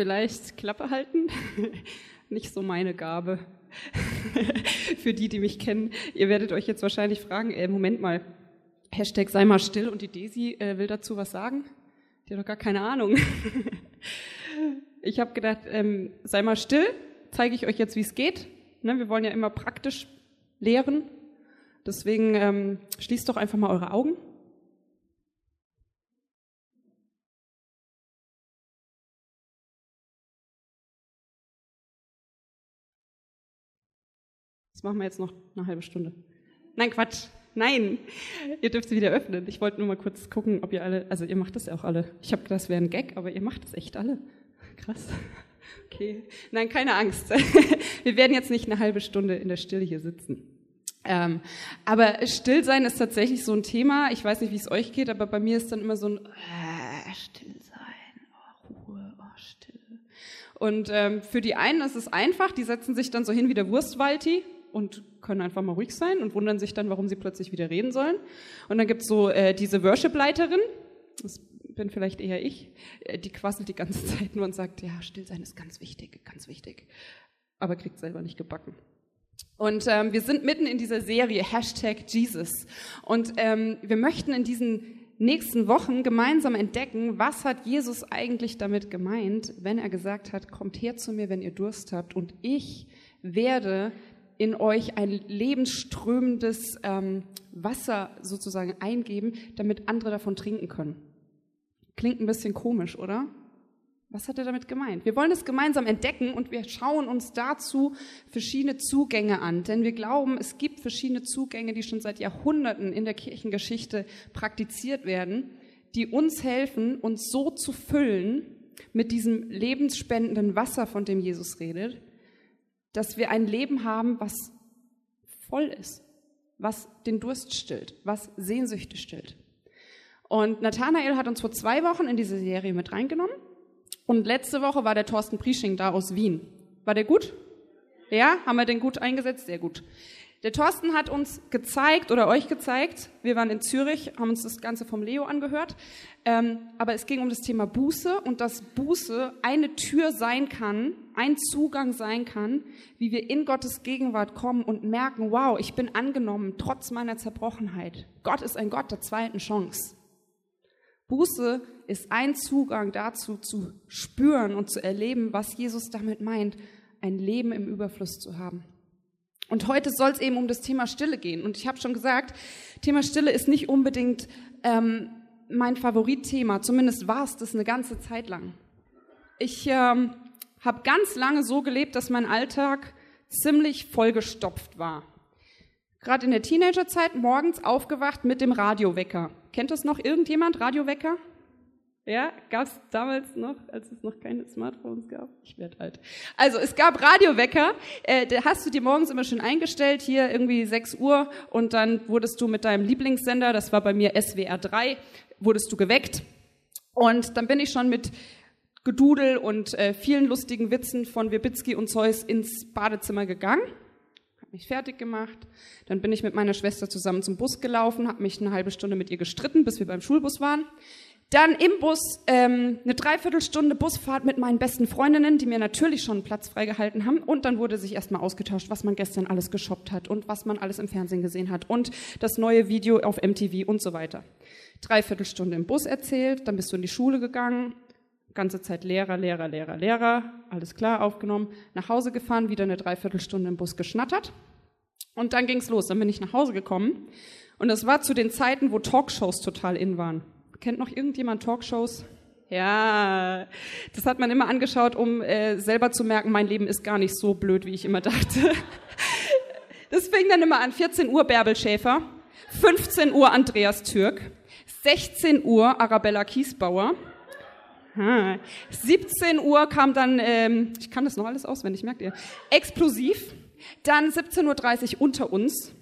vielleicht Klappe halten. Nicht so meine Gabe. Für die, die mich kennen, ihr werdet euch jetzt wahrscheinlich fragen, äh, Moment mal, Hashtag sei mal still und die Desi äh, will dazu was sagen? Die hat doch gar keine Ahnung. ich habe gedacht, ähm, sei mal still, zeige ich euch jetzt, wie es geht. Ne, wir wollen ja immer praktisch lehren. Deswegen ähm, schließt doch einfach mal eure Augen. Das machen wir jetzt noch eine halbe Stunde. Nein, Quatsch. Nein, ihr dürft sie wieder öffnen. Ich wollte nur mal kurz gucken, ob ihr alle, also ihr macht das ja auch alle. Ich habe gedacht, das wäre ein Gag, aber ihr macht das echt alle. Krass. Okay. Nein, keine Angst. Wir werden jetzt nicht eine halbe Stunde in der Stille hier sitzen. Ähm, aber Stillsein ist tatsächlich so ein Thema. Ich weiß nicht, wie es euch geht, aber bei mir ist dann immer so ein äh, Stillsein, oh, Ruhe, oh, still. Und ähm, für die einen ist es einfach, die setzen sich dann so hin wie der Wurstwalti und können einfach mal ruhig sein und wundern sich dann, warum sie plötzlich wieder reden sollen. Und dann gibt's so äh, diese Worship-Leiterin, das bin vielleicht eher ich, äh, die quasselt die ganze Zeit nur und sagt, ja, still sein ist ganz wichtig, ganz wichtig, aber kriegt selber nicht gebacken. Und ähm, wir sind mitten in dieser Serie Hashtag Jesus. Und ähm, wir möchten in diesen nächsten Wochen gemeinsam entdecken, was hat Jesus eigentlich damit gemeint, wenn er gesagt hat, kommt her zu mir, wenn ihr Durst habt und ich werde in euch ein lebensströmendes ähm, Wasser sozusagen eingeben, damit andere davon trinken können. Klingt ein bisschen komisch, oder? Was hat er damit gemeint? Wir wollen es gemeinsam entdecken und wir schauen uns dazu verschiedene Zugänge an, denn wir glauben, es gibt verschiedene Zugänge, die schon seit Jahrhunderten in der Kirchengeschichte praktiziert werden, die uns helfen, uns so zu füllen mit diesem lebensspendenden Wasser, von dem Jesus redet, dass wir ein Leben haben, was voll ist, was den Durst stillt, was Sehnsüchte stillt. Und Nathanael hat uns vor zwei Wochen in diese Serie mit reingenommen. Und letzte Woche war der Thorsten Priesching da aus Wien. War der gut? Ja, haben wir den gut eingesetzt? Sehr gut. Der Thorsten hat uns gezeigt oder euch gezeigt, wir waren in Zürich, haben uns das Ganze vom Leo angehört, ähm, aber es ging um das Thema Buße und dass Buße eine Tür sein kann, ein Zugang sein kann, wie wir in Gottes Gegenwart kommen und merken, wow, ich bin angenommen, trotz meiner Zerbrochenheit. Gott ist ein Gott der zweiten Chance. Buße ist ein Zugang dazu, zu spüren und zu erleben, was Jesus damit meint, ein Leben im Überfluss zu haben. Und heute soll es eben um das Thema Stille gehen. Und ich habe schon gesagt, Thema Stille ist nicht unbedingt ähm, mein Favoritthema. Zumindest war es das eine ganze Zeit lang. Ich ähm, habe ganz lange so gelebt, dass mein Alltag ziemlich vollgestopft war. Gerade in der Teenagerzeit morgens aufgewacht mit dem Radiowecker. Kennt das noch irgendjemand, Radiowecker? Ja, gab es damals noch, als es noch keine Smartphones gab? Ich werde alt. Also es gab Radiowecker, äh, da hast du dir morgens immer schön eingestellt, hier irgendwie 6 Uhr und dann wurdest du mit deinem Lieblingssender, das war bei mir SWR 3, wurdest du geweckt. Und dann bin ich schon mit Gedudel und äh, vielen lustigen Witzen von Wirbitsky und Zeus ins Badezimmer gegangen, habe mich fertig gemacht. Dann bin ich mit meiner Schwester zusammen zum Bus gelaufen, habe mich eine halbe Stunde mit ihr gestritten, bis wir beim Schulbus waren. Dann im Bus ähm, eine Dreiviertelstunde Busfahrt mit meinen besten Freundinnen, die mir natürlich schon einen Platz freigehalten haben. Und dann wurde sich erstmal ausgetauscht, was man gestern alles geshoppt hat und was man alles im Fernsehen gesehen hat und das neue Video auf MTV und so weiter. Dreiviertelstunde im Bus erzählt, dann bist du in die Schule gegangen, ganze Zeit Lehrer, Lehrer, Lehrer, Lehrer, alles klar, aufgenommen, nach Hause gefahren, wieder eine Dreiviertelstunde im Bus geschnattert. Und dann ging's los. Dann bin ich nach Hause gekommen. Und das war zu den Zeiten, wo Talkshows total in waren. Kennt noch irgendjemand Talkshows? Ja, das hat man immer angeschaut, um äh, selber zu merken, mein Leben ist gar nicht so blöd, wie ich immer dachte. Das fing dann immer an, 14 Uhr Bärbel Schäfer, 15 Uhr Andreas Türk, 16 Uhr Arabella Kiesbauer, 17 Uhr kam dann, ähm, ich kann das noch alles auswendig, merkt ihr, Explosiv, dann 17.30 Uhr unter uns,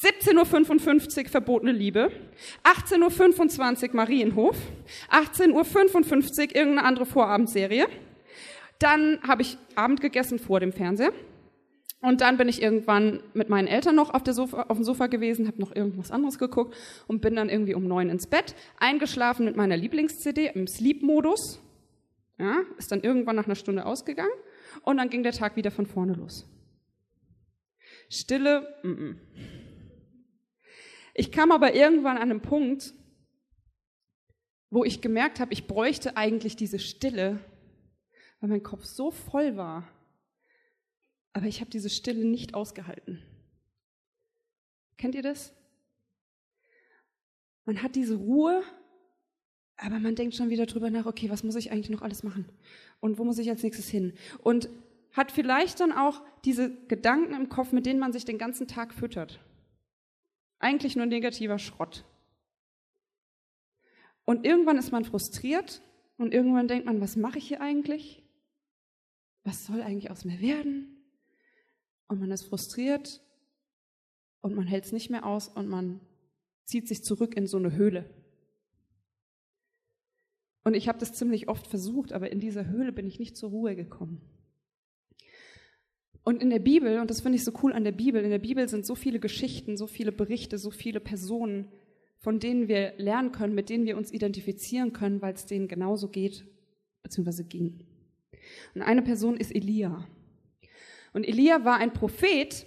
17.55 Uhr verbotene Liebe, 18.25 Uhr Marienhof, 18.55 Uhr irgendeine andere Vorabendserie. Dann habe ich Abend gegessen vor dem Fernseher. Und dann bin ich irgendwann mit meinen Eltern noch auf, Sofa, auf dem Sofa gewesen, habe noch irgendwas anderes geguckt und bin dann irgendwie um neun ins Bett, eingeschlafen mit meiner Lieblings-CD im Sleep-Modus. Ja, ist dann irgendwann nach einer Stunde ausgegangen und dann ging der Tag wieder von vorne los. Stille, mm -mm. Ich kam aber irgendwann an einen Punkt, wo ich gemerkt habe, ich bräuchte eigentlich diese Stille, weil mein Kopf so voll war. Aber ich habe diese Stille nicht ausgehalten. Kennt ihr das? Man hat diese Ruhe, aber man denkt schon wieder drüber nach, okay, was muss ich eigentlich noch alles machen? Und wo muss ich als nächstes hin? Und hat vielleicht dann auch diese Gedanken im Kopf, mit denen man sich den ganzen Tag füttert. Eigentlich nur negativer Schrott. Und irgendwann ist man frustriert und irgendwann denkt man, was mache ich hier eigentlich? Was soll eigentlich aus mir werden? Und man ist frustriert und man hält es nicht mehr aus und man zieht sich zurück in so eine Höhle. Und ich habe das ziemlich oft versucht, aber in dieser Höhle bin ich nicht zur Ruhe gekommen. Und in der Bibel, und das finde ich so cool an der Bibel, in der Bibel sind so viele Geschichten, so viele Berichte, so viele Personen, von denen wir lernen können, mit denen wir uns identifizieren können, weil es denen genauso geht, beziehungsweise ging. Und eine Person ist Elia. Und Elia war ein Prophet,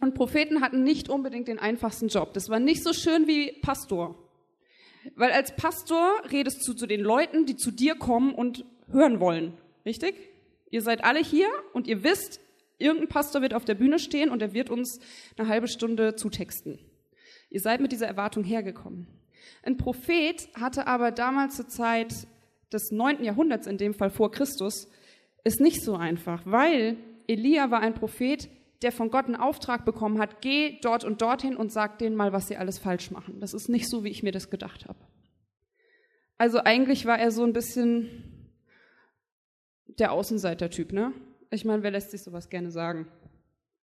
und Propheten hatten nicht unbedingt den einfachsten Job. Das war nicht so schön wie Pastor. Weil als Pastor redest du zu den Leuten, die zu dir kommen und hören wollen. Richtig? Ihr seid alle hier und ihr wisst, Irgendein Pastor wird auf der Bühne stehen und er wird uns eine halbe Stunde zutexten. Ihr seid mit dieser Erwartung hergekommen. Ein Prophet hatte aber damals zur Zeit des neunten Jahrhunderts, in dem Fall vor Christus, ist nicht so einfach, weil Elia war ein Prophet, der von Gott einen Auftrag bekommen hat, geh dort und dorthin und sag denen mal, was sie alles falsch machen. Das ist nicht so, wie ich mir das gedacht habe. Also eigentlich war er so ein bisschen der Außenseiter-Typ, ne? Ich meine, wer lässt sich sowas gerne sagen?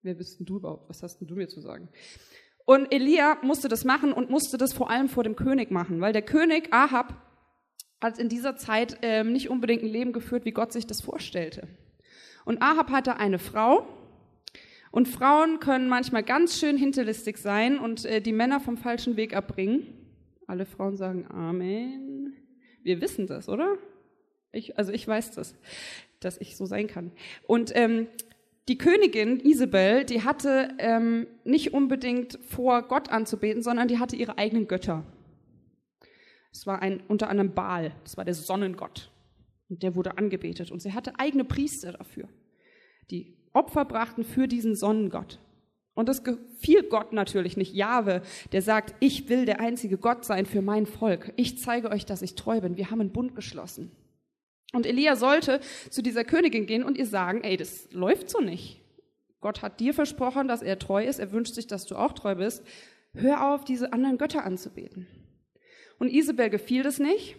Wer bist denn du überhaupt? Was hast denn du mir zu sagen? Und Elia musste das machen und musste das vor allem vor dem König machen, weil der König Ahab hat in dieser Zeit ähm, nicht unbedingt ein Leben geführt, wie Gott sich das vorstellte. Und Ahab hatte eine Frau und Frauen können manchmal ganz schön hinterlistig sein und äh, die Männer vom falschen Weg abbringen. Alle Frauen sagen Amen. Wir wissen das, oder? Ich, also ich weiß das dass ich so sein kann. Und ähm, die Königin Isabel, die hatte ähm, nicht unbedingt vor, Gott anzubeten, sondern die hatte ihre eigenen Götter. Es war ein unter anderem Baal, das war der Sonnengott. Und der wurde angebetet. Und sie hatte eigene Priester dafür, die Opfer brachten für diesen Sonnengott. Und das gefiel Gott natürlich nicht. Jahwe, der sagt, ich will der einzige Gott sein für mein Volk. Ich zeige euch, dass ich treu bin. Wir haben einen Bund geschlossen. Und Elia sollte zu dieser Königin gehen und ihr sagen, ey, das läuft so nicht. Gott hat dir versprochen, dass er treu ist. Er wünscht sich, dass du auch treu bist. Hör auf, diese anderen Götter anzubeten. Und Isabel gefiel das nicht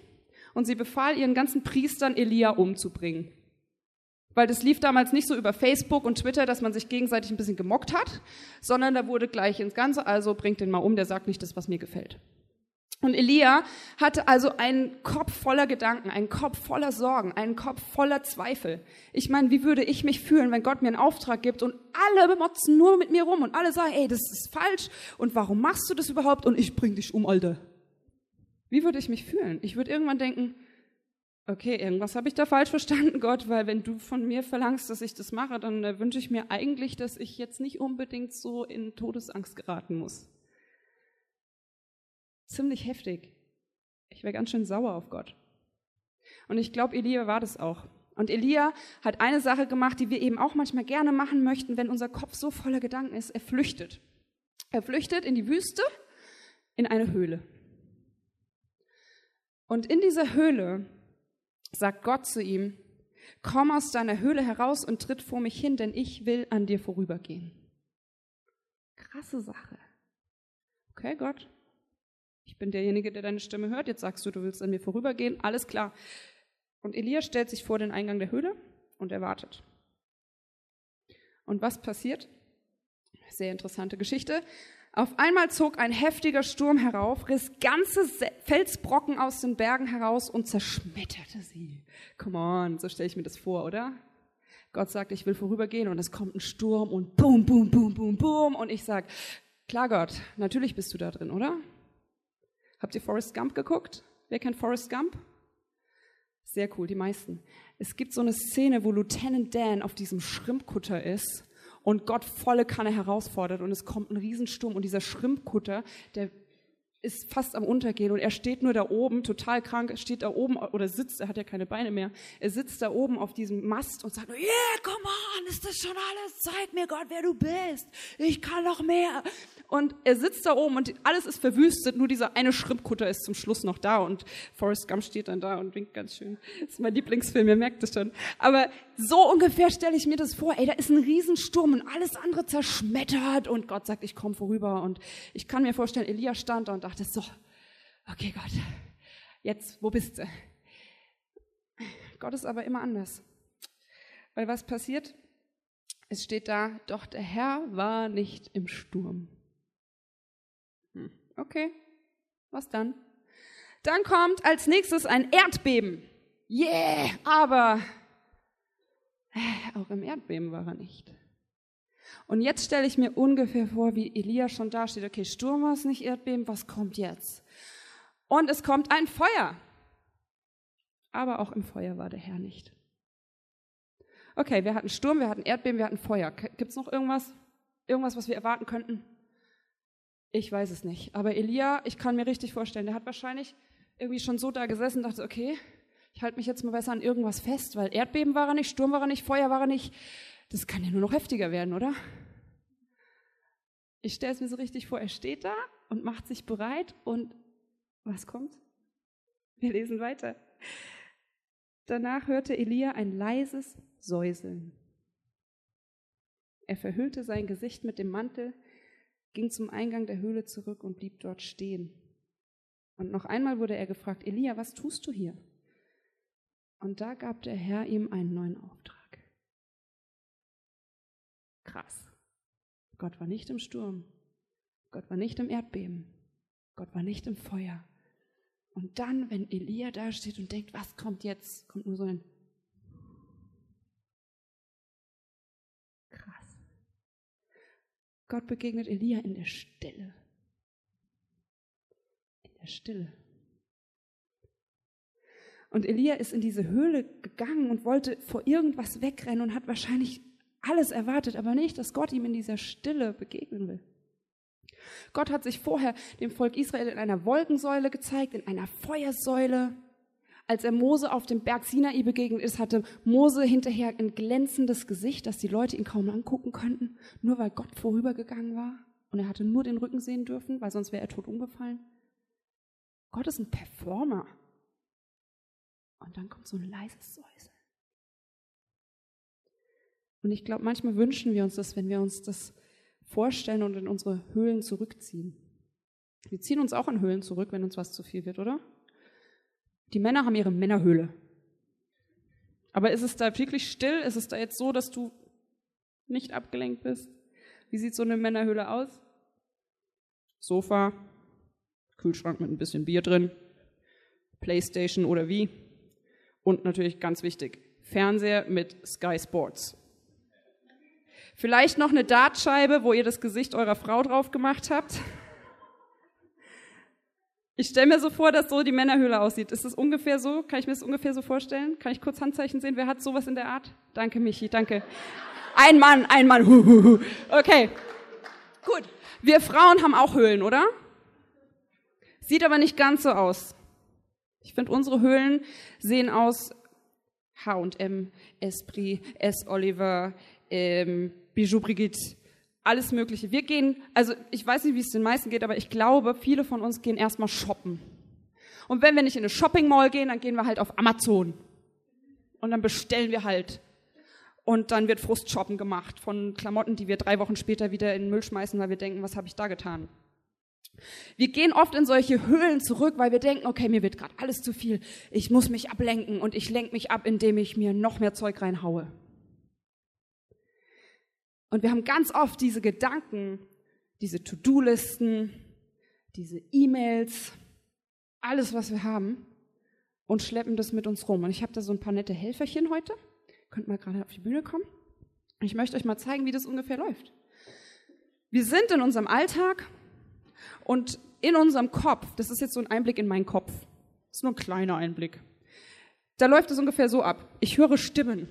und sie befahl ihren ganzen Priestern, Elia umzubringen. Weil das lief damals nicht so über Facebook und Twitter, dass man sich gegenseitig ein bisschen gemockt hat, sondern da wurde gleich ins Ganze, also bringt den mal um, der sagt nicht das, was mir gefällt. Und Elia hatte also einen Kopf voller Gedanken, einen Kopf voller Sorgen, einen Kopf voller Zweifel. Ich meine, wie würde ich mich fühlen, wenn Gott mir einen Auftrag gibt und alle bemotzen nur mit mir rum und alle sagen, ey, das ist falsch und warum machst du das überhaupt und ich bring dich um, Alter. Wie würde ich mich fühlen? Ich würde irgendwann denken, okay, irgendwas habe ich da falsch verstanden, Gott, weil wenn du von mir verlangst, dass ich das mache, dann äh, wünsche ich mir eigentlich, dass ich jetzt nicht unbedingt so in Todesangst geraten muss ziemlich heftig. Ich wäre ganz schön sauer auf Gott. Und ich glaube, Elia war das auch. Und Elia hat eine Sache gemacht, die wir eben auch manchmal gerne machen möchten, wenn unser Kopf so voller Gedanken ist. Er flüchtet. Er flüchtet in die Wüste, in eine Höhle. Und in dieser Höhle sagt Gott zu ihm, komm aus deiner Höhle heraus und tritt vor mich hin, denn ich will an dir vorübergehen. Krasse Sache. Okay, Gott, ich bin derjenige, der deine Stimme hört. Jetzt sagst du, du willst an mir vorübergehen. Alles klar. Und Elia stellt sich vor den Eingang der Höhle und er wartet. Und was passiert? Sehr interessante Geschichte. Auf einmal zog ein heftiger Sturm herauf, riss ganze Felsbrocken aus den Bergen heraus und zerschmetterte sie. Come on, so stelle ich mir das vor, oder? Gott sagt, ich will vorübergehen und es kommt ein Sturm und boom, boom, boom, boom, boom. Und ich sage, klar Gott, natürlich bist du da drin, oder? Habt ihr Forrest Gump geguckt? Wer kennt Forrest Gump? Sehr cool, die meisten. Es gibt so eine Szene, wo Lieutenant Dan auf diesem Schrimpkutter ist und Gott volle Kanne herausfordert und es kommt ein Riesensturm und dieser Schrimpkutter, der ist fast am Untergehen und er steht nur da oben, total krank, steht da oben oder sitzt, er hat ja keine Beine mehr, er sitzt da oben auf diesem Mast und sagt, yeah, come on, ist das schon alles? Zeig mir Gott, wer du bist. Ich kann noch mehr. Und er sitzt da oben und alles ist verwüstet, nur dieser eine Schrimpkutter ist zum Schluss noch da und Forrest Gump steht dann da und winkt ganz schön. Das ist mein Lieblingsfilm, ihr merkt es schon. Aber so ungefähr stelle ich mir das vor. Ey, da ist ein Riesensturm und alles andere zerschmettert und Gott sagt, ich komme vorüber. Und ich kann mir vorstellen, Elia stand da und dachte, so, okay Gott, jetzt, wo bist du? Gott ist aber immer anders. Weil was passiert? Es steht da, doch der Herr war nicht im Sturm. Hm, okay, was dann? Dann kommt als nächstes ein Erdbeben. Yeah, aber auch im Erdbeben war er nicht. Und jetzt stelle ich mir ungefähr vor, wie Elia schon da steht. Okay, Sturm war es nicht, Erdbeben, was kommt jetzt? Und es kommt ein Feuer. Aber auch im Feuer war der Herr nicht. Okay, wir hatten Sturm, wir hatten Erdbeben, wir hatten Feuer. Gibt es noch irgendwas? Irgendwas, was wir erwarten könnten? Ich weiß es nicht. Aber Elia, ich kann mir richtig vorstellen, der hat wahrscheinlich irgendwie schon so da gesessen und dachte, okay, ich halte mich jetzt mal besser an irgendwas fest, weil Erdbeben war er nicht, Sturm war er nicht, Feuer war er nicht. Das kann ja nur noch heftiger werden, oder? Ich stelle es mir so richtig vor, er steht da und macht sich bereit und was kommt? Wir lesen weiter. Danach hörte Elia ein leises Säuseln. Er verhüllte sein Gesicht mit dem Mantel, ging zum Eingang der Höhle zurück und blieb dort stehen. Und noch einmal wurde er gefragt, Elia, was tust du hier? Und da gab der Herr ihm einen neuen Auftrag. Krass. Gott war nicht im Sturm. Gott war nicht im Erdbeben. Gott war nicht im Feuer. Und dann, wenn Elia da steht und denkt, was kommt jetzt, kommt nur so ein Krass. Gott begegnet Elia in der Stille. In der Stille. Und Elia ist in diese Höhle gegangen und wollte vor irgendwas wegrennen und hat wahrscheinlich alles erwartet, aber nicht, dass Gott ihm in dieser Stille begegnen will. Gott hat sich vorher dem Volk Israel in einer Wolkensäule gezeigt, in einer Feuersäule. Als er Mose auf dem Berg Sinai begegnet ist, hatte Mose hinterher ein glänzendes Gesicht, dass die Leute ihn kaum angucken konnten, nur weil Gott vorübergegangen war. Und er hatte nur den Rücken sehen dürfen, weil sonst wäre er tot umgefallen. Gott ist ein Performer. Und dann kommt so ein leises Säuseln. Und ich glaube, manchmal wünschen wir uns das, wenn wir uns das vorstellen und in unsere Höhlen zurückziehen. Wir ziehen uns auch in Höhlen zurück, wenn uns was zu viel wird, oder? Die Männer haben ihre Männerhöhle. Aber ist es da wirklich still? Ist es da jetzt so, dass du nicht abgelenkt bist? Wie sieht so eine Männerhöhle aus? Sofa, Kühlschrank mit ein bisschen Bier drin, Playstation oder wie? Und natürlich ganz wichtig, Fernseher mit Sky Sports. Vielleicht noch eine Dartscheibe, wo ihr das Gesicht eurer Frau drauf gemacht habt. Ich stelle mir so vor, dass so die Männerhöhle aussieht. Ist das ungefähr so? Kann ich mir das ungefähr so vorstellen? Kann ich kurz Handzeichen sehen? Wer hat sowas in der Art? Danke, Michi, danke. Ein Mann, ein Mann. Okay, gut. Wir Frauen haben auch Höhlen, oder? Sieht aber nicht ganz so aus. Ich finde, unsere Höhlen sehen aus H&M, Esprit, S. Oliver, ähm, Bijou Brigitte, alles Mögliche. Wir gehen, also ich weiß nicht, wie es den meisten geht, aber ich glaube, viele von uns gehen erstmal shoppen. Und wenn wir nicht in eine Shopping Mall gehen, dann gehen wir halt auf Amazon. Und dann bestellen wir halt. Und dann wird Frustshoppen gemacht von Klamotten, die wir drei Wochen später wieder in den Müll schmeißen, weil wir denken, was habe ich da getan? Wir gehen oft in solche Höhlen zurück, weil wir denken, okay, mir wird gerade alles zu viel. Ich muss mich ablenken und ich lenke mich ab, indem ich mir noch mehr Zeug reinhaue. Und wir haben ganz oft diese Gedanken, diese To-Do-Listen, diese E-Mails, alles, was wir haben und schleppen das mit uns rum. Und ich habe da so ein paar nette Helferchen heute. Könnt mal gerade auf die Bühne kommen. Ich möchte euch mal zeigen, wie das ungefähr läuft. Wir sind in unserem Alltag und in unserem Kopf, das ist jetzt so ein Einblick in meinen Kopf, das ist nur ein kleiner Einblick, Da läuft es ungefähr so ab. Ich höre Stimmen.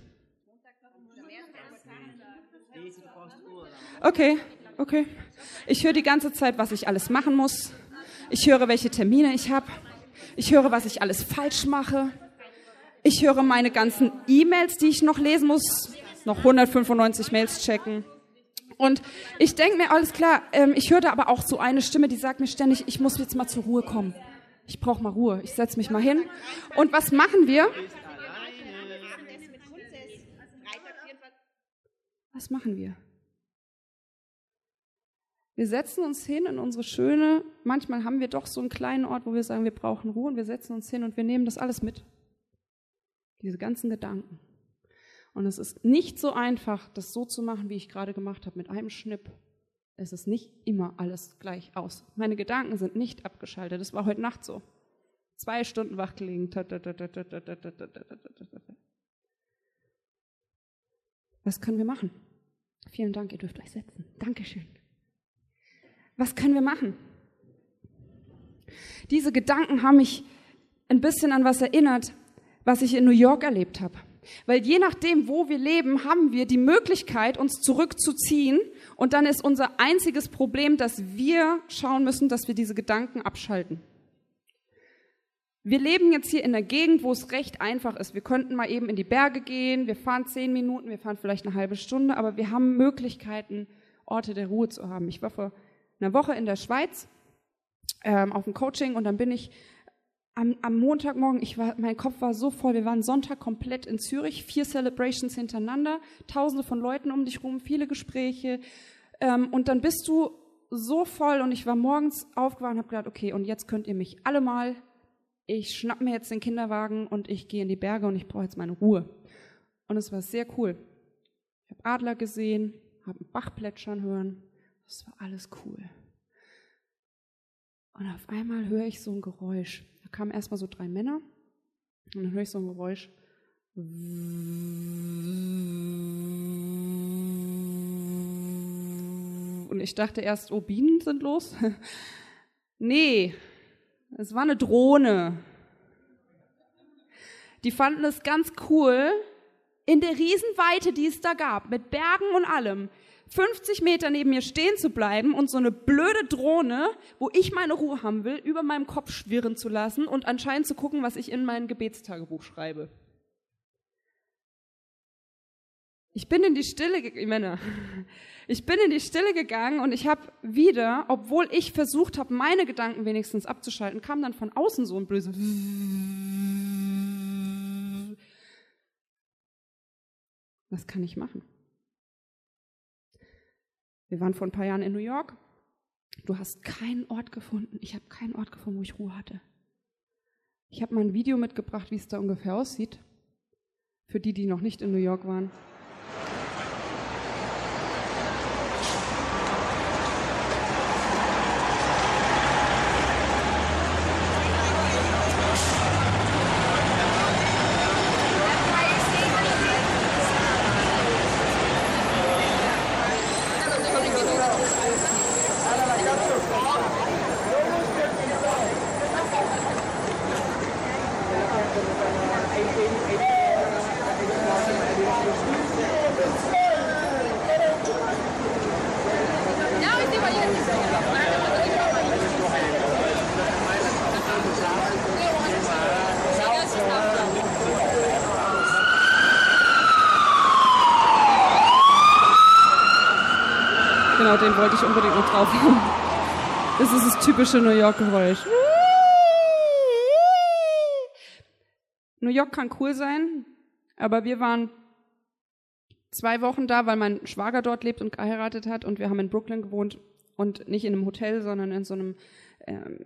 Okay, okay. Ich höre die ganze Zeit, was ich alles machen muss. Ich höre, welche Termine ich habe. Ich höre, was ich alles falsch mache. Ich höre meine ganzen E-Mails, die ich noch lesen muss. Noch 195 Mails checken. Und ich denke mir, alles klar, ähm, ich höre da aber auch so eine Stimme, die sagt mir ständig, ich muss jetzt mal zur Ruhe kommen. Ich brauche mal Ruhe. Ich setze mich mal hin. Und was machen wir? Was machen wir? Wir setzen uns hin in unsere schöne, manchmal haben wir doch so einen kleinen Ort, wo wir sagen, wir brauchen Ruhe und wir setzen uns hin und wir nehmen das alles mit. Diese ganzen Gedanken. Und es ist nicht so einfach, das so zu machen, wie ich gerade gemacht habe, mit einem Schnipp. Es ist nicht immer alles gleich aus. Meine Gedanken sind nicht abgeschaltet. Das war heute Nacht so. Zwei Stunden wach gelegen. Was können wir machen? Vielen Dank, ihr dürft euch setzen. Dankeschön. Was können wir machen? Diese Gedanken haben mich ein bisschen an was erinnert, was ich in New York erlebt habe. Weil je nachdem, wo wir leben, haben wir die Möglichkeit, uns zurückzuziehen. Und dann ist unser einziges Problem, dass wir schauen müssen, dass wir diese Gedanken abschalten. Wir leben jetzt hier in einer Gegend, wo es recht einfach ist. Wir könnten mal eben in die Berge gehen. Wir fahren zehn Minuten, wir fahren vielleicht eine halbe Stunde, aber wir haben Möglichkeiten, Orte der Ruhe zu haben. Ich war vor einer Woche in der Schweiz ähm, auf dem Coaching und dann bin ich am, am Montagmorgen, ich war, mein Kopf war so voll, wir waren Sonntag komplett in Zürich, vier Celebrations hintereinander, tausende von Leuten um dich rum, viele Gespräche ähm, und dann bist du so voll und ich war morgens aufgewacht und habe gedacht, okay, und jetzt könnt ihr mich alle mal, ich schnapp mir jetzt den Kinderwagen und ich gehe in die Berge und ich brauche jetzt meine Ruhe. Und es war sehr cool. Ich habe Adler gesehen, habe einen Bach plätschern hören, das war alles cool. Und auf einmal höre ich so ein Geräusch. Kamen erstmal so drei Männer und dann höre ich so ein Geräusch. Und ich dachte erst, oh, Bienen sind los. nee, es war eine Drohne. Die fanden es ganz cool, in der Riesenweite, die es da gab, mit Bergen und allem, 50 Meter neben mir stehen zu bleiben und so eine blöde Drohne, wo ich meine Ruhe haben will, über meinem Kopf schwirren zu lassen und anscheinend zu gucken, was ich in mein Gebetstagebuch schreibe. Ich bin in die Stille, Männer, ich bin in die Stille gegangen und ich habe wieder, obwohl ich versucht habe, meine Gedanken wenigstens abzuschalten, kam dann von außen so ein böse. Was kann ich machen? Wir waren vor ein paar Jahren in New York. Du hast keinen Ort gefunden. Ich habe keinen Ort gefunden, wo ich Ruhe hatte. Ich habe mal ein Video mitgebracht, wie es da ungefähr aussieht. Für die, die noch nicht in New York waren. Den wollte ich unbedingt noch drauf haben. Das ist das typische New York-Geräusch. New York kann cool sein, aber wir waren zwei Wochen da, weil mein Schwager dort lebt und geheiratet hat und wir haben in Brooklyn gewohnt und nicht in einem Hotel, sondern in so einem, ähm,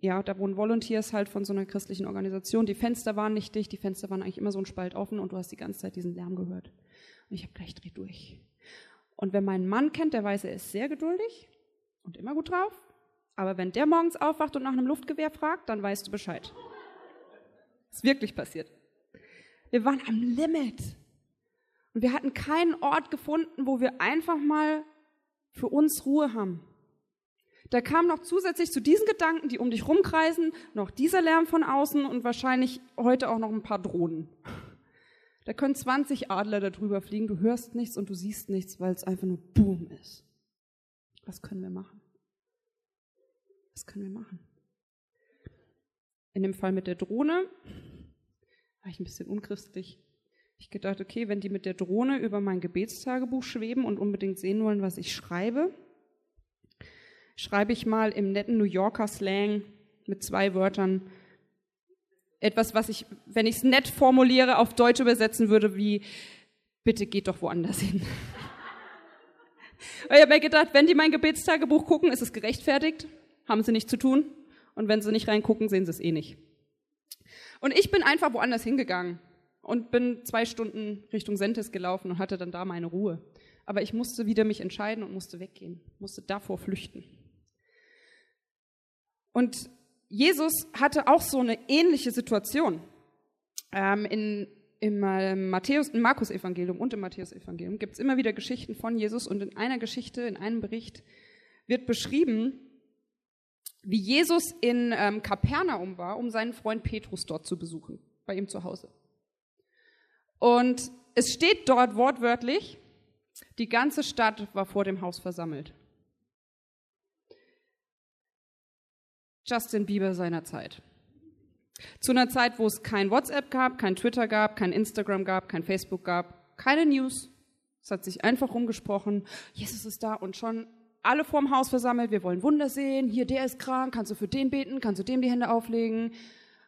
ja, da wohnen Volunteers halt von so einer christlichen Organisation. Die Fenster waren nicht dicht, die Fenster waren eigentlich immer so ein Spalt offen und du hast die ganze Zeit diesen Lärm gehört. Und ich habe gleich dreh durch. Und wer meinen Mann kennt, der weiß, er ist sehr geduldig und immer gut drauf. Aber wenn der morgens aufwacht und nach einem Luftgewehr fragt, dann weißt du Bescheid. Ist wirklich passiert. Wir waren am Limit. Und wir hatten keinen Ort gefunden, wo wir einfach mal für uns Ruhe haben. Da kam noch zusätzlich zu diesen Gedanken, die um dich rumkreisen, noch dieser Lärm von außen und wahrscheinlich heute auch noch ein paar Drohnen. Da können 20 Adler da drüber fliegen, du hörst nichts und du siehst nichts, weil es einfach nur Boom ist. Was können wir machen? Was können wir machen? In dem Fall mit der Drohne war ich ein bisschen unchristlich. Ich gedacht, okay, wenn die mit der Drohne über mein Gebetstagebuch schweben und unbedingt sehen wollen, was ich schreibe, schreibe ich mal im netten New Yorker Slang mit zwei Wörtern etwas, was ich, wenn ich es nett formuliere, auf Deutsch übersetzen würde, wie bitte geht doch woanders hin. ich habe mir gedacht, wenn die mein Gebetstagebuch gucken, ist es gerechtfertigt, haben sie nichts zu tun. Und wenn sie nicht reingucken, sehen sie es eh nicht. Und ich bin einfach woanders hingegangen und bin zwei Stunden Richtung Sentes gelaufen und hatte dann da meine Ruhe. Aber ich musste wieder mich entscheiden und musste weggehen, musste davor flüchten. Und Jesus hatte auch so eine ähnliche Situation. Ähm, in, im, äh, Matthäus, im Markus-Evangelium und im Matthäus-Evangelium gibt es immer wieder Geschichten von Jesus und in einer Geschichte, in einem Bericht wird beschrieben, wie Jesus in ähm, Kapernaum war, um seinen Freund Petrus dort zu besuchen, bei ihm zu Hause. Und es steht dort wortwörtlich, die ganze Stadt war vor dem Haus versammelt. Justin Bieber seiner Zeit. Zu einer Zeit, wo es kein WhatsApp gab, kein Twitter gab, kein Instagram gab, kein Facebook gab, keine News. Es hat sich einfach rumgesprochen, Jesus ist da und schon alle vorm Haus versammelt, wir wollen Wunder sehen, hier der ist krank, kannst du für den beten, kannst du dem die Hände auflegen.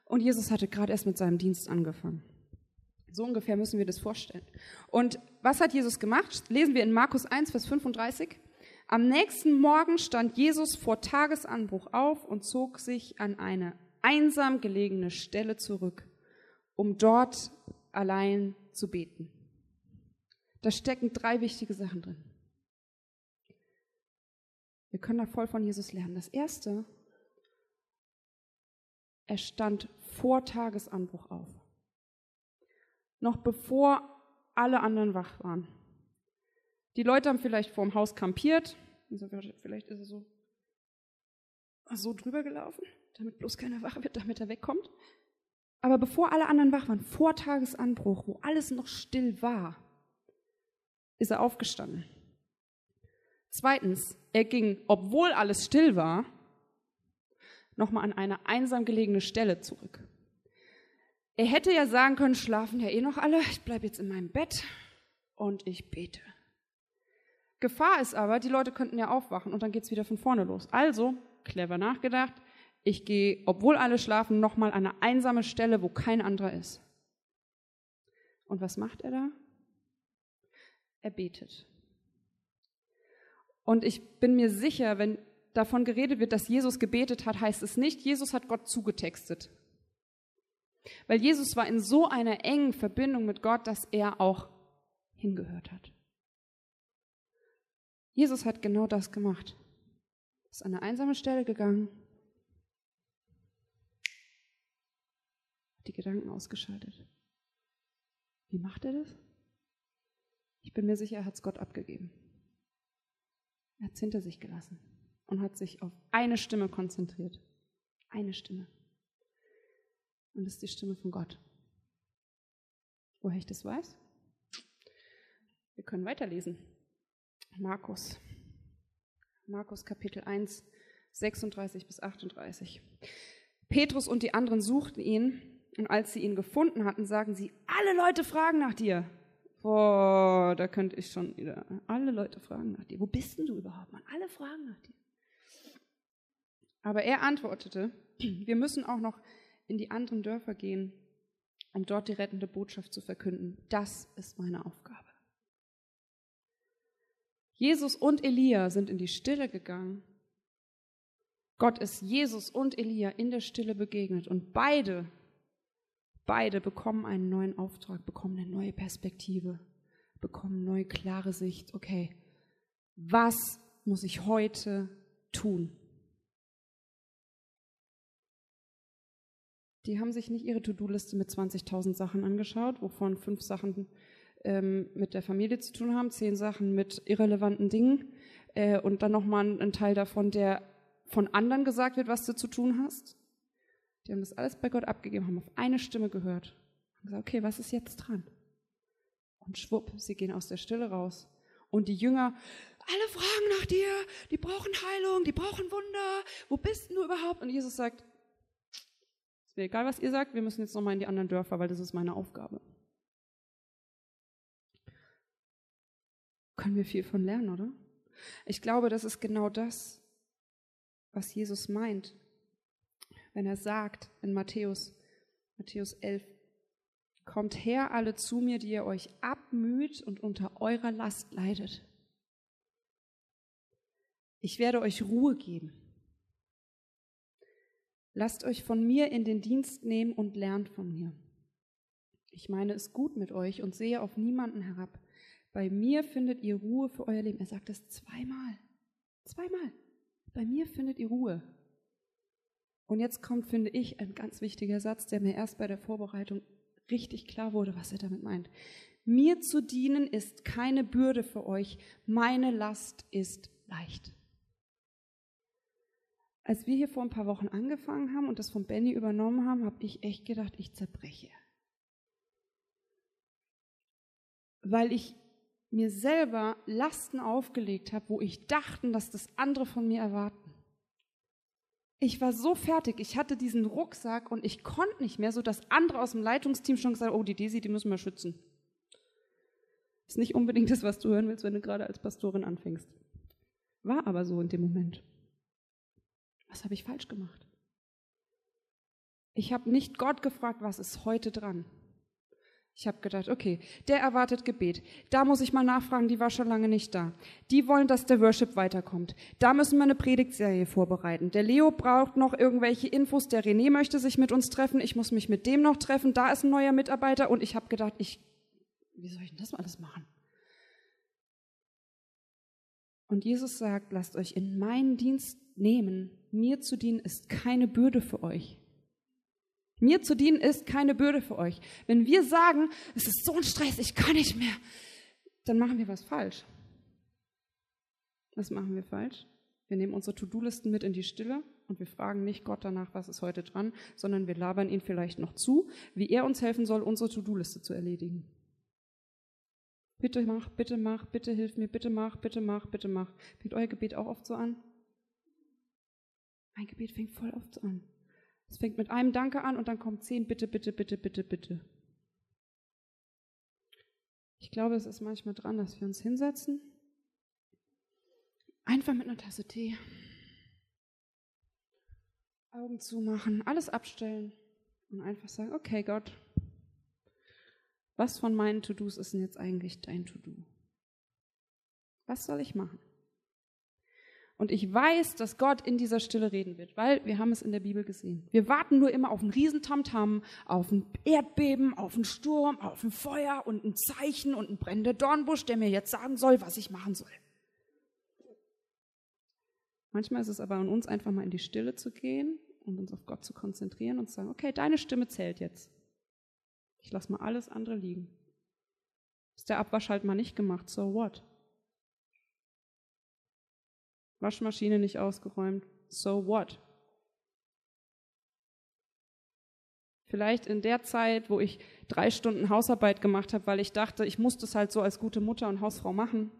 Und Jesus hatte gerade erst mit seinem Dienst angefangen. So ungefähr müssen wir das vorstellen. Und was hat Jesus gemacht? Lesen wir in Markus 1, Vers 35. Am nächsten Morgen stand Jesus vor Tagesanbruch auf und zog sich an eine einsam gelegene Stelle zurück, um dort allein zu beten. Da stecken drei wichtige Sachen drin. Wir können da voll von Jesus lernen. Das erste, er stand vor Tagesanbruch auf. Noch bevor alle anderen wach waren. Die Leute haben vielleicht vorm Haus kampiert. Vielleicht ist er so, so drüber gelaufen, damit bloß keiner wach wird, damit er wegkommt. Aber bevor alle anderen wach waren, vor Tagesanbruch, wo alles noch still war, ist er aufgestanden. Zweitens, er ging, obwohl alles still war, nochmal an eine einsam gelegene Stelle zurück. Er hätte ja sagen können, schlafen ja eh noch alle, ich bleibe jetzt in meinem Bett und ich bete. Gefahr ist aber, die Leute könnten ja aufwachen und dann geht's wieder von vorne los. Also, clever nachgedacht, ich gehe, obwohl alle schlafen, nochmal an eine einsame Stelle, wo kein anderer ist. Und was macht er da? Er betet. Und ich bin mir sicher, wenn davon geredet wird, dass Jesus gebetet hat, heißt es nicht, Jesus hat Gott zugetextet. Weil Jesus war in so einer engen Verbindung mit Gott, dass er auch hingehört hat. Jesus hat genau das gemacht. Ist an eine einsame Stelle gegangen, die Gedanken ausgeschaltet. Wie macht er das? Ich bin mir sicher, er hat es Gott abgegeben. Er hat es hinter sich gelassen und hat sich auf eine Stimme konzentriert. Eine Stimme. Und das ist die Stimme von Gott. Woher ich das weiß? Wir können weiterlesen. Markus. Markus Kapitel 1, 36 bis 38. Petrus und die anderen suchten ihn und als sie ihn gefunden hatten, sagen sie, alle Leute fragen nach dir. Boah, da könnte ich schon wieder. Alle Leute fragen nach dir. Wo bist denn du überhaupt, Mann? Alle fragen nach dir. Aber er antwortete, wir müssen auch noch in die anderen Dörfer gehen, um dort die rettende Botschaft zu verkünden. Das ist meine Aufgabe. Jesus und Elia sind in die Stille gegangen. Gott ist Jesus und Elia in der Stille begegnet und beide, beide bekommen einen neuen Auftrag, bekommen eine neue Perspektive, bekommen neue klare Sicht. Okay, was muss ich heute tun? Die haben sich nicht ihre To-Do-Liste mit 20.000 Sachen angeschaut, wovon fünf Sachen ähm, mit der Familie zu tun haben, zehn Sachen mit irrelevanten Dingen äh, und dann nochmal ein Teil davon, der von anderen gesagt wird, was du zu tun hast. Die haben das alles bei Gott abgegeben, haben auf eine Stimme gehört. Haben gesagt, okay, was ist jetzt dran? Und schwupp, sie gehen aus der Stille raus. Und die Jünger, alle fragen nach dir, die brauchen Heilung, die brauchen Wunder, wo bist du überhaupt? Und Jesus sagt, ist mir egal, was ihr sagt, wir müssen jetzt nochmal in die anderen Dörfer, weil das ist meine Aufgabe. Können wir viel von lernen, oder? Ich glaube, das ist genau das, was Jesus meint, wenn er sagt in Matthäus, Matthäus 11, Kommt her alle zu mir, die ihr euch abmüht und unter eurer Last leidet. Ich werde euch Ruhe geben. Lasst euch von mir in den Dienst nehmen und lernt von mir. Ich meine es gut mit euch und sehe auf niemanden herab. Bei mir findet ihr Ruhe für euer Leben. Er sagt das zweimal. Zweimal. Bei mir findet ihr Ruhe. Und jetzt kommt, finde ich, ein ganz wichtiger Satz, der mir erst bei der Vorbereitung richtig klar wurde, was er damit meint. Mir zu dienen ist keine Bürde für euch, meine Last ist leicht. Als wir hier vor ein paar Wochen angefangen haben und das von Benny übernommen haben, habe ich echt gedacht, ich zerbreche. Weil ich mir selber Lasten aufgelegt habe, wo ich dachte, dass das andere von mir erwarten. Ich war so fertig, ich hatte diesen Rucksack und ich konnte nicht mehr, so dass andere aus dem Leitungsteam schon gesagt haben, oh, die Desi, die müssen wir schützen. Ist nicht unbedingt das, was du hören willst, wenn du gerade als Pastorin anfängst. War aber so in dem Moment. Was habe ich falsch gemacht? Ich habe nicht Gott gefragt, was ist heute dran? Ich habe gedacht, okay, der erwartet Gebet. Da muss ich mal nachfragen, die war schon lange nicht da. Die wollen, dass der Worship weiterkommt. Da müssen wir eine Predigtserie vorbereiten. Der Leo braucht noch irgendwelche Infos. Der René möchte sich mit uns treffen. Ich muss mich mit dem noch treffen. Da ist ein neuer Mitarbeiter. Und ich habe gedacht, ich, wie soll ich denn das alles machen? Und Jesus sagt, lasst euch in meinen Dienst nehmen. Mir zu dienen ist keine Bürde für euch. Mir zu dienen ist keine Bürde für euch. Wenn wir sagen, es ist so ein Stress, ich kann nicht mehr, dann machen wir was falsch. Was machen wir falsch? Wir nehmen unsere To-Do-Listen mit in die Stille und wir fragen nicht Gott danach, was ist heute dran, sondern wir labern ihn vielleicht noch zu, wie er uns helfen soll, unsere To-Do-Liste zu erledigen. Bitte mach, bitte mach, bitte hilf mir, bitte mach, bitte mach, bitte mach. Fängt euer Gebet auch oft so an? Mein Gebet fängt voll oft so an. Es fängt mit einem Danke an und dann kommt zehn Bitte, bitte, bitte, bitte, bitte. Ich glaube, es ist manchmal dran, dass wir uns hinsetzen, einfach mit einer Tasse Tee, Augen zumachen, alles abstellen und einfach sagen, okay Gott, was von meinen To-Dos ist denn jetzt eigentlich dein To-Do? Was soll ich machen? Und ich weiß, dass Gott in dieser Stille reden wird, weil wir haben es in der Bibel gesehen. Wir warten nur immer auf einen Riesentamtam, auf ein Erdbeben, auf einen Sturm, auf ein Feuer und ein Zeichen und ein brennender Dornbusch, der mir jetzt sagen soll, was ich machen soll. Manchmal ist es aber an uns, einfach mal in die Stille zu gehen und uns auf Gott zu konzentrieren und zu sagen, okay, deine Stimme zählt jetzt. Ich lasse mal alles andere liegen. Ist der Abwasch halt mal nicht gemacht, so what? Waschmaschine nicht ausgeräumt. So what? Vielleicht in der Zeit, wo ich drei Stunden Hausarbeit gemacht habe, weil ich dachte, ich muss das halt so als gute Mutter und Hausfrau machen,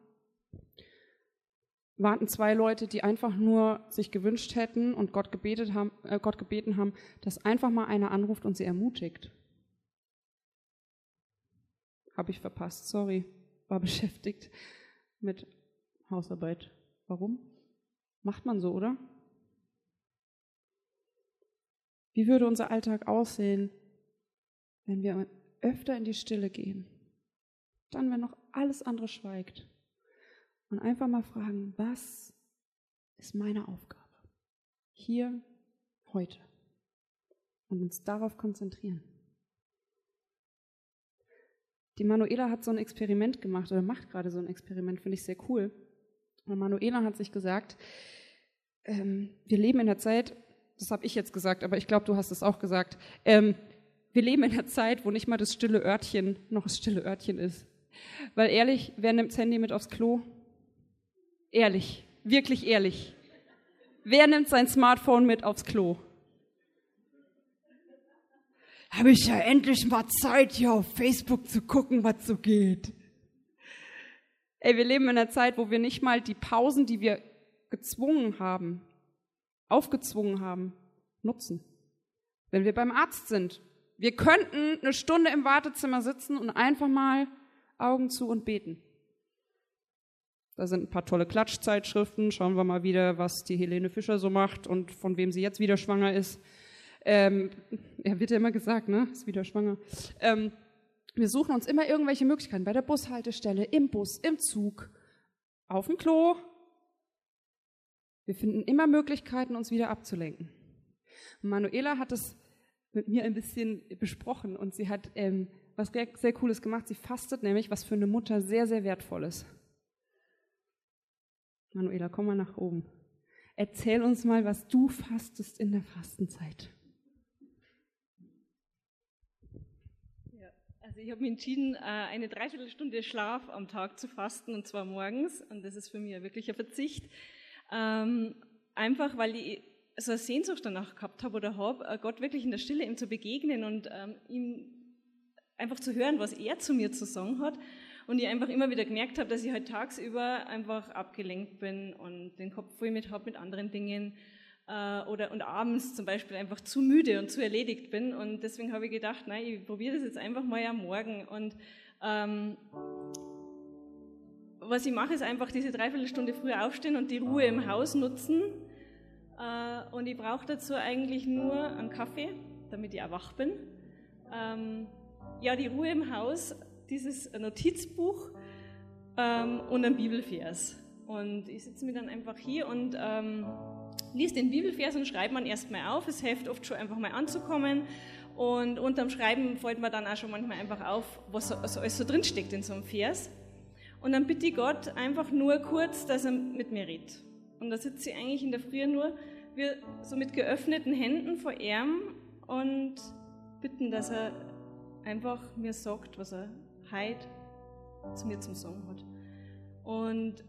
warten zwei Leute, die einfach nur sich gewünscht hätten und Gott, gebetet haben, äh, Gott gebeten haben, dass einfach mal einer anruft und sie ermutigt. Habe ich verpasst, sorry, war beschäftigt mit Hausarbeit. Warum? Macht man so, oder? Wie würde unser Alltag aussehen, wenn wir öfter in die Stille gehen? Dann, wenn noch alles andere schweigt. Und einfach mal fragen, was ist meine Aufgabe? Hier, heute. Und uns darauf konzentrieren. Die Manuela hat so ein Experiment gemacht oder macht gerade so ein Experiment, finde ich sehr cool. Und Manuela hat sich gesagt, ähm, wir leben in der Zeit, das habe ich jetzt gesagt, aber ich glaube, du hast es auch gesagt, ähm, wir leben in der Zeit, wo nicht mal das stille Örtchen noch das stille Örtchen ist. Weil ehrlich, wer nimmt das Handy mit aufs Klo? Ehrlich, wirklich ehrlich. Wer nimmt sein Smartphone mit aufs Klo? Habe ich ja endlich mal Zeit, hier auf Facebook zu gucken, was so geht. Ey, wir leben in einer Zeit, wo wir nicht mal die Pausen, die wir gezwungen haben, aufgezwungen haben, nutzen. Wenn wir beim Arzt sind, wir könnten eine Stunde im Wartezimmer sitzen und einfach mal Augen zu und beten. Da sind ein paar tolle Klatschzeitschriften. Schauen wir mal wieder, was die Helene Fischer so macht und von wem sie jetzt wieder schwanger ist. Ähm, ja, wird ja immer gesagt, ne? Ist wieder schwanger. Ähm, wir suchen uns immer irgendwelche Möglichkeiten. Bei der Bushaltestelle, im Bus, im Zug, auf dem Klo. Wir finden immer Möglichkeiten, uns wieder abzulenken. Manuela hat es mit mir ein bisschen besprochen und sie hat ähm, was sehr, sehr Cooles gemacht. Sie fastet nämlich, was für eine Mutter sehr, sehr wertvoll ist. Manuela, komm mal nach oben. Erzähl uns mal, was du fastest in der Fastenzeit. Ja, also ich habe mich entschieden, äh, eine Dreiviertelstunde Schlaf am Tag zu fasten, und zwar morgens. Und das ist für mich wirklich ein Verzicht. Ähm, einfach, weil ich so eine Sehnsucht danach gehabt habe oder habe, äh, Gott wirklich in der Stille ihm zu begegnen und ähm, ihm einfach zu hören, was er zu mir zu sagen hat und ich einfach immer wieder gemerkt habe, dass ich halt tagsüber einfach abgelenkt bin und den Kopf voll mit habe mit anderen Dingen äh, oder und abends zum Beispiel einfach zu müde und zu erledigt bin und deswegen habe ich gedacht, nein, ich probiere das jetzt einfach mal am Morgen und ähm, was ich mache, ist einfach diese Dreiviertelstunde früher aufstehen und die Ruhe im Haus nutzen äh, und ich brauche dazu eigentlich nur einen Kaffee, damit ich auch wach bin. Ähm, ja, die Ruhe im Haus dieses Notizbuch ähm, und ein Bibelvers. Und ich sitze mir dann einfach hier und ähm, liest den Bibelvers und schreibe man erstmal auf. Es hilft oft schon einfach mal anzukommen. Und unterm Schreiben fällt mir dann auch schon manchmal einfach auf, was so, also alles so drinsteckt in so einem Vers. Und dann bitte ich Gott einfach nur kurz, dass er mit mir redet. Und da sitze ich eigentlich in der Früh nur wir so mit geöffneten Händen vor ihm und bitten, dass er einfach mir sagt, was er heute zu mir zum Sagen hat. Und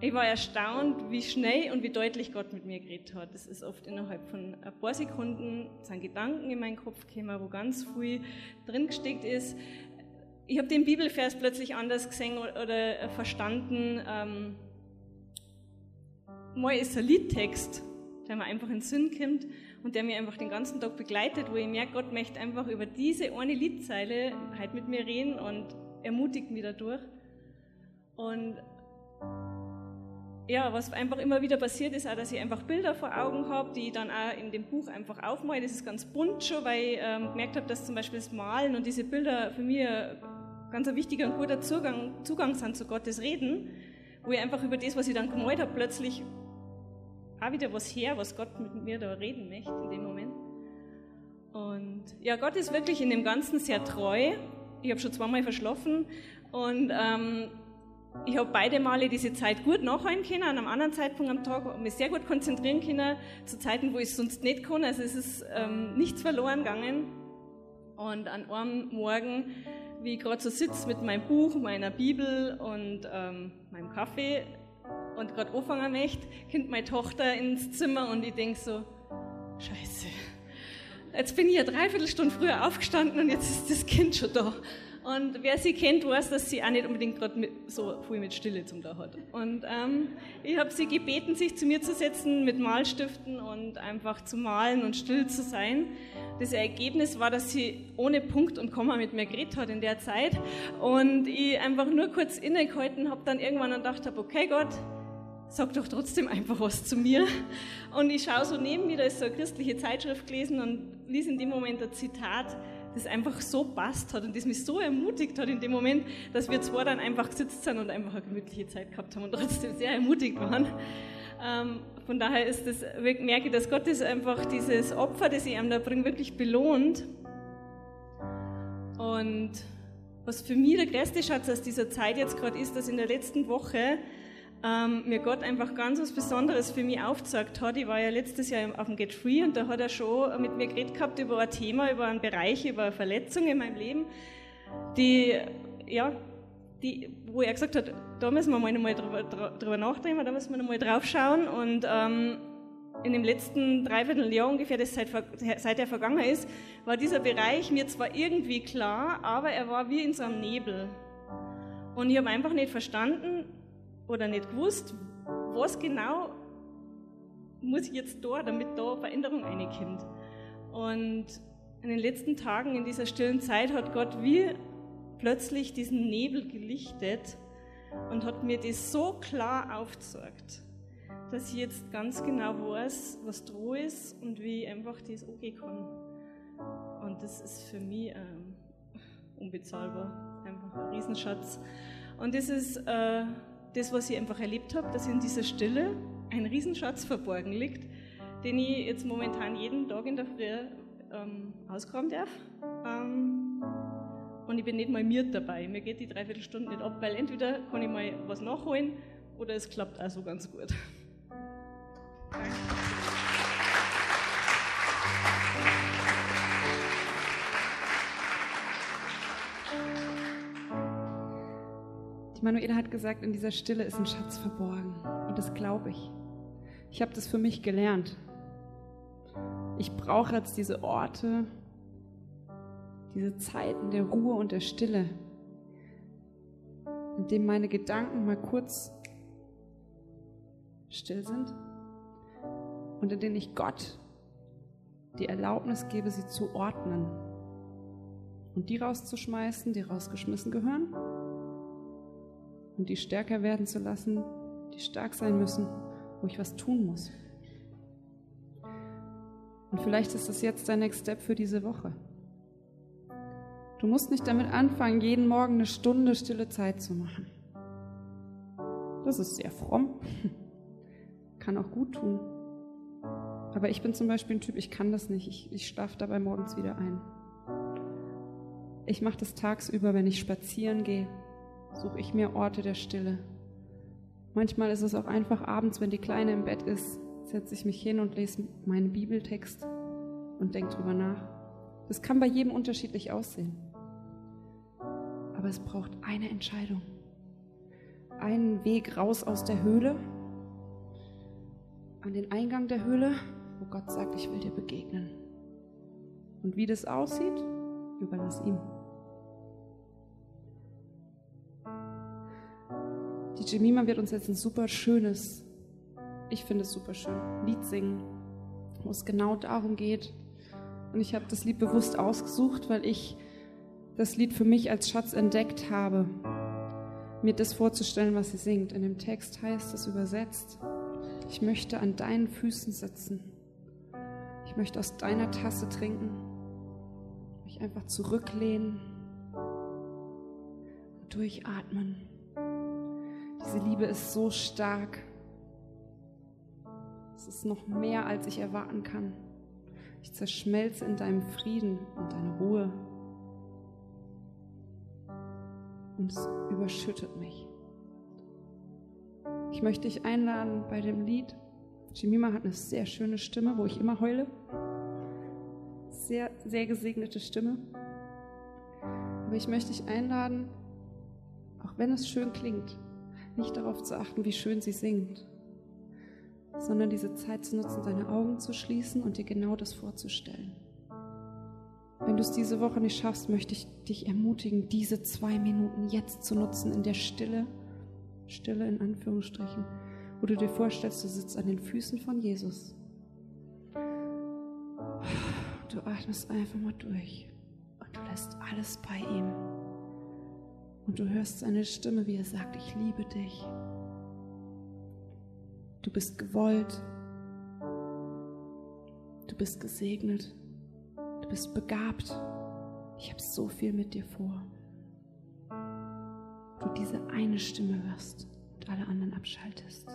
ich war erstaunt, wie schnell und wie deutlich Gott mit mir geredet hat. Das ist oft innerhalb von ein paar Sekunden sind Gedanken in meinen Kopf gekommen, wo ganz viel drin gesteckt ist. Ich habe den Bibelvers plötzlich anders gesehen oder verstanden. Ähm, mal ist ein Liedtext, der mir einfach in den Sinn kommt und der mir einfach den ganzen Tag begleitet, wo ich merke, Gott möchte einfach über diese eine Liedzeile halt mit mir reden und ermutigt mich dadurch. Und ja, was einfach immer wieder passiert ist, auch, dass ich einfach Bilder vor Augen habe, die ich dann auch in dem Buch einfach aufmale. Das ist ganz bunt schon, weil ich ähm, gemerkt habe, dass zum Beispiel das Malen und diese Bilder für mich ganz ein wichtiger und guter Zugang, Zugang sind zu Gottes Reden, wo ich einfach über das, was ich dann gemalt habe, plötzlich auch wieder was her, was Gott mit mir da reden möchte in dem Moment. Und ja, Gott ist wirklich in dem Ganzen sehr treu. Ich habe schon zweimal verschlafen und ähm, ich habe beide Male diese Zeit gut nachholen können, an einem anderen Zeitpunkt am Tag mich sehr gut konzentrieren können, zu Zeiten, wo ich es sonst nicht kann. Also es ist ähm, nichts verloren gegangen. Und an einem Morgen, wie ich gerade so sitze mit meinem Buch, meiner Bibel und ähm, meinem Kaffee, und gerade anfangen möchte, kommt meine Tochter ins Zimmer und ich denke so, scheiße, jetzt bin ich ja dreiviertel Stunde früher aufgestanden und jetzt ist das Kind schon da. Und wer sie kennt, weiß, dass sie auch nicht unbedingt gerade so viel mit Stille zum da hat. Und ähm, ich habe sie gebeten, sich zu mir zu setzen mit Malstiften und einfach zu malen und still zu sein. Das Ergebnis war, dass sie ohne Punkt und Komma mit mir geredet hat in der Zeit. Und ich einfach nur kurz innegehalten habe, dann irgendwann und gedacht habe, okay Gott, sag doch trotzdem einfach was zu mir. Und ich schaue so neben mir, da ist so eine christliche Zeitschrift gelesen und lies in dem Moment ein Zitat, das einfach so passt hat und das mich so ermutigt hat in dem Moment, dass wir zwar dann einfach gesetzt sind und einfach eine gemütliche Zeit gehabt haben und trotzdem sehr ermutigt waren. Ähm, von daher ist das, merke ich, dass Gott ist einfach dieses Opfer, das ich ihm da bringe, wirklich belohnt. Und was für mich der größte Schatz aus dieser Zeit jetzt gerade ist, dass in der letzten Woche ähm, mir Gott einfach ganz was Besonderes für mich aufgezeigt hat. Ich war ja letztes Jahr auf dem Get Free und da hat er schon mit mir geredet gehabt über ein Thema, über einen Bereich, über eine Verletzung in meinem Leben, die, ja, die, wo er gesagt hat, da müssen wir mal nochmal drüber, drüber nachdenken, da müssen wir nochmal drauf schauen und ähm, in dem letzten Dreivierteljahr ungefähr, das seit, seit er vergangen ist, war dieser Bereich mir zwar irgendwie klar, aber er war wie in so einem Nebel. Und ich habe einfach nicht verstanden oder nicht gewusst, was genau muss ich jetzt da, damit da Veränderung reinkommt. Und in den letzten Tagen in dieser stillen Zeit hat Gott wie plötzlich diesen Nebel gelichtet und hat mir das so klar aufgezeigt, dass ich jetzt ganz genau weiß, was droh ist und wie ich einfach das angehen kann. Und das ist für mich ähm, unbezahlbar, einfach ein Riesenschatz. Und das ist äh, das, was ich einfach erlebt habe, dass in dieser Stille ein Riesenschatz verborgen liegt, den ich jetzt momentan jeden Tag in der Früh ähm, ausgraben darf. Ähm, und ich bin nicht mal mir dabei. Mir geht die Dreiviertelstunde nicht ab, weil entweder kann ich mal was nachholen oder es klappt also ganz gut. Die Manuela hat gesagt, in dieser Stille ist ein Schatz verborgen. Und das glaube ich. Ich habe das für mich gelernt. Ich brauche jetzt diese Orte, diese Zeiten der Ruhe und der Stille, in denen meine Gedanken mal kurz still sind und in denen ich Gott die Erlaubnis gebe, sie zu ordnen und die rauszuschmeißen, die rausgeschmissen gehören und die stärker werden zu lassen, die stark sein müssen, wo ich was tun muss. Und vielleicht ist das jetzt dein Next Step für diese Woche. Du musst nicht damit anfangen, jeden Morgen eine Stunde stille Zeit zu machen. Das ist sehr fromm, kann auch gut tun. Aber ich bin zum Beispiel ein Typ, ich kann das nicht. Ich, ich schlafe dabei morgens wieder ein. Ich mache das tagsüber, wenn ich spazieren gehe, suche ich mir Orte der Stille. Manchmal ist es auch einfach abends, wenn die Kleine im Bett ist, setze ich mich hin und lese meinen Bibeltext und denke drüber nach. Das kann bei jedem unterschiedlich aussehen. Aber es braucht eine Entscheidung. Einen Weg raus aus der Höhle, an den Eingang der Höhle, wo Gott sagt, ich will dir begegnen. Und wie das aussieht, überlass ihm. Die Jemima wird uns jetzt ein super schönes, ich finde es super schön, Lied singen, wo es genau darum geht. Und ich habe das Lied bewusst ausgesucht, weil ich das Lied für mich als Schatz entdeckt habe, mir das vorzustellen, was sie singt. In dem Text heißt es übersetzt, ich möchte an deinen Füßen sitzen. Ich möchte aus deiner Tasse trinken, mich einfach zurücklehnen und durchatmen. Diese Liebe ist so stark. Es ist noch mehr, als ich erwarten kann. Ich zerschmelze in deinem Frieden und deiner Ruhe. Und es überschüttet mich. Ich möchte dich einladen bei dem Lied. Jemima hat eine sehr schöne Stimme, wo ich immer heule. Sehr, sehr gesegnete Stimme. Aber ich möchte dich einladen, auch wenn es schön klingt, nicht darauf zu achten, wie schön sie singt, sondern diese Zeit zu nutzen, deine Augen zu schließen und dir genau das vorzustellen. Wenn du es diese Woche nicht schaffst, möchte ich dich ermutigen, diese zwei Minuten jetzt zu nutzen in der Stille, Stille in Anführungsstrichen, wo du dir vorstellst, du sitzt an den Füßen von Jesus. Du atmest einfach mal durch und du lässt alles bei ihm. Und du hörst seine Stimme, wie er sagt, ich liebe dich. Du bist gewollt. Du bist gesegnet. Du bist begabt. Ich habe so viel mit dir vor. Du diese eine Stimme hörst und alle anderen abschaltest.